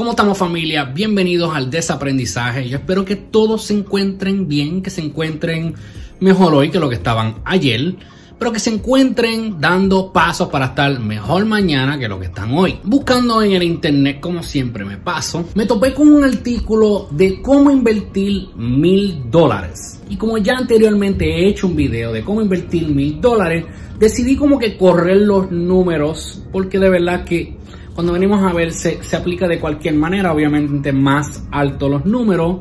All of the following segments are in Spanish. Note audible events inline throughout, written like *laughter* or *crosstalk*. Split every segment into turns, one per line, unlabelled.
¿Cómo estamos familia? Bienvenidos al desaprendizaje. Yo espero que todos se encuentren bien, que se encuentren mejor hoy que lo que estaban ayer, pero que se encuentren dando pasos para estar mejor mañana que lo que están hoy. Buscando en el internet, como siempre me paso, me topé con un artículo de cómo invertir mil dólares. Y como ya anteriormente he hecho un video de cómo invertir mil dólares, decidí como que correr los números porque de verdad que cuando venimos a ver se, se aplica de cualquier manera, obviamente más alto los números,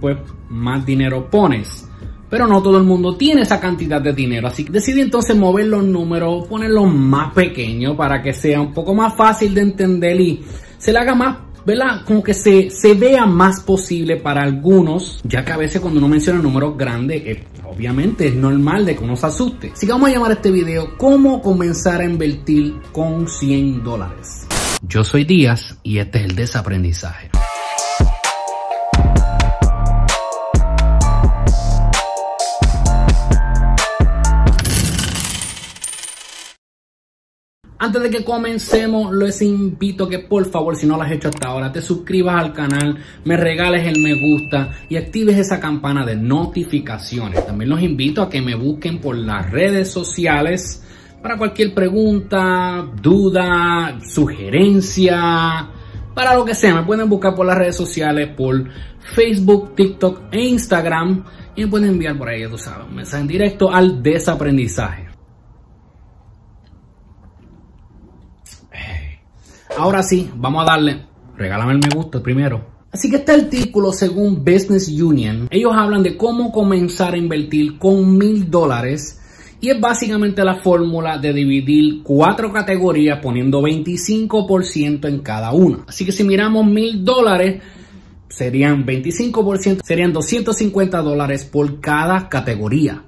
pues más dinero pones. Pero no todo el mundo tiene esa cantidad de dinero, así que decidí entonces mover los números, ponerlos más pequeños para que sea un poco más fácil de entender y se le haga más ¿verdad? Como que se, se, vea más posible para algunos, ya que a veces cuando uno menciona números grandes, eh, obviamente es normal de que uno se asuste. Así que vamos a llamar este video cómo comenzar a invertir con 100 dólares. Yo soy Díaz y este es el desaprendizaje. Antes de que comencemos, les invito que por favor, si no lo has hecho hasta ahora, te suscribas al canal, me regales el me gusta y actives esa campana de notificaciones. También los invito a que me busquen por las redes sociales para cualquier pregunta, duda, sugerencia, para lo que sea. Me pueden buscar por las redes sociales, por Facebook, TikTok e Instagram. Y me pueden enviar por ahí, tú sabes, un mensaje en directo al desaprendizaje. Ahora sí, vamos a darle. Regálame el me gusta primero. Así que este artículo, según Business Union, ellos hablan de cómo comenzar a invertir con mil dólares y es básicamente la fórmula de dividir cuatro categorías poniendo 25% en cada una. Así que si miramos mil dólares, serían 25%, serían 250 dólares por cada categoría.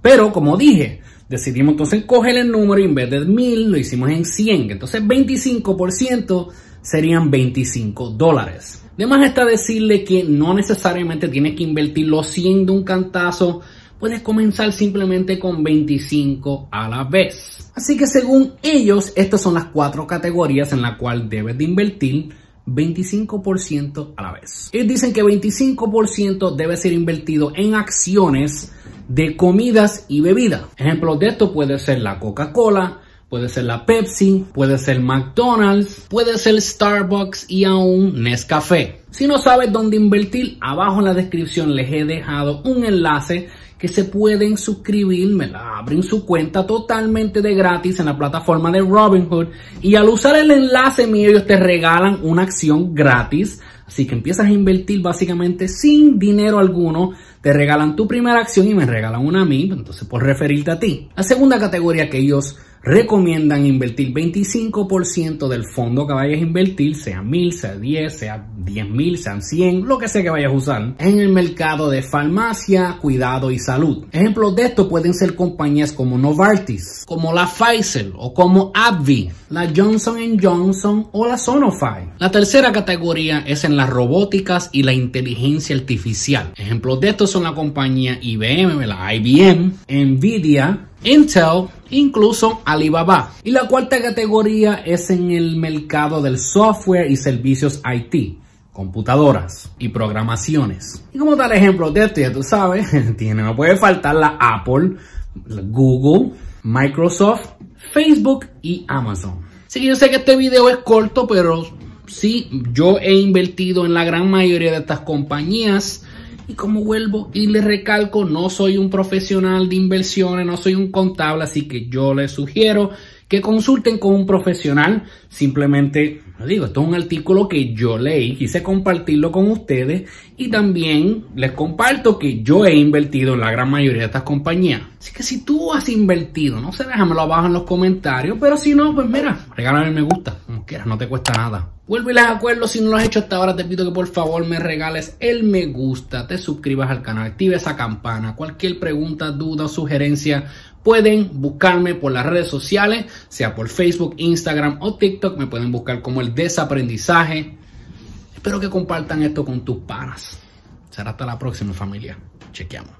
Pero como dije, decidimos entonces coger el número y en vez de mil lo hicimos en 100. Entonces 25% serían 25 dólares. Además está decirle que no necesariamente tienes que invertir los 100 de un cantazo puedes comenzar simplemente con 25 a la vez. Así que según ellos, estas son las cuatro categorías en las cuales debes de invertir 25% a la vez. Ellos dicen que 25% debe ser invertido en acciones de comidas y bebidas. Ejemplos de esto puede ser la Coca-Cola, puede ser la Pepsi, puede ser McDonald's, puede ser Starbucks y aún Nescafé. Si no sabes dónde invertir, abajo en la descripción les he dejado un enlace que se pueden suscribir, me la abren su cuenta totalmente de gratis en la plataforma de Robinhood y al usar el enlace mío ellos te regalan una acción gratis. Así que empiezas a invertir básicamente sin dinero alguno. Te regalan tu primera acción y me regalan una a mí, entonces por referirte a ti. La segunda categoría que ellos recomiendan invertir 25% del fondo que vayas a invertir, sea 1000, sea 10, sea 10 mil, sean 100, lo que sea que vayas a usar, en el mercado de farmacia, cuidado y salud. Ejemplos de esto pueden ser compañías como Novartis, como la Pfizer o como AbbVie, la Johnson Johnson o la Sonofy. La tercera categoría es en las robóticas y la inteligencia artificial. Ejemplos de esto son la compañía IBM, la IBM, Nvidia, Intel, incluso Alibaba. Y la cuarta categoría es en el mercado del software y servicios IT computadoras y programaciones. Y como tal ejemplo de esto, ya tú sabes, *laughs* tiene, no puede faltar la Apple, Google, Microsoft, Facebook y Amazon. Sí, yo sé que este video es corto, pero sí, yo he invertido en la gran mayoría de estas compañías y como vuelvo y le recalco, no soy un profesional de inversiones, no soy un contable, así que yo les sugiero que consulten con un profesional. Simplemente, digo, esto es un artículo que yo leí, quise compartirlo con ustedes y también les comparto que yo he invertido en la gran mayoría de estas compañías. Así que si tú has invertido, no sé, déjamelo abajo en los comentarios, pero si no, pues mira, regálame me gusta, quieras, no te cuesta nada. Vuelvo y les acuerdo, si no lo has hecho hasta ahora, te pido que por favor me regales el me gusta, te suscribas al canal, active esa campana. Cualquier pregunta, duda o sugerencia, pueden buscarme por las redes sociales, sea por Facebook, Instagram o TikTok. Me pueden buscar como el desaprendizaje. Espero que compartan esto con tus panas. Será hasta la próxima familia. Chequeamos.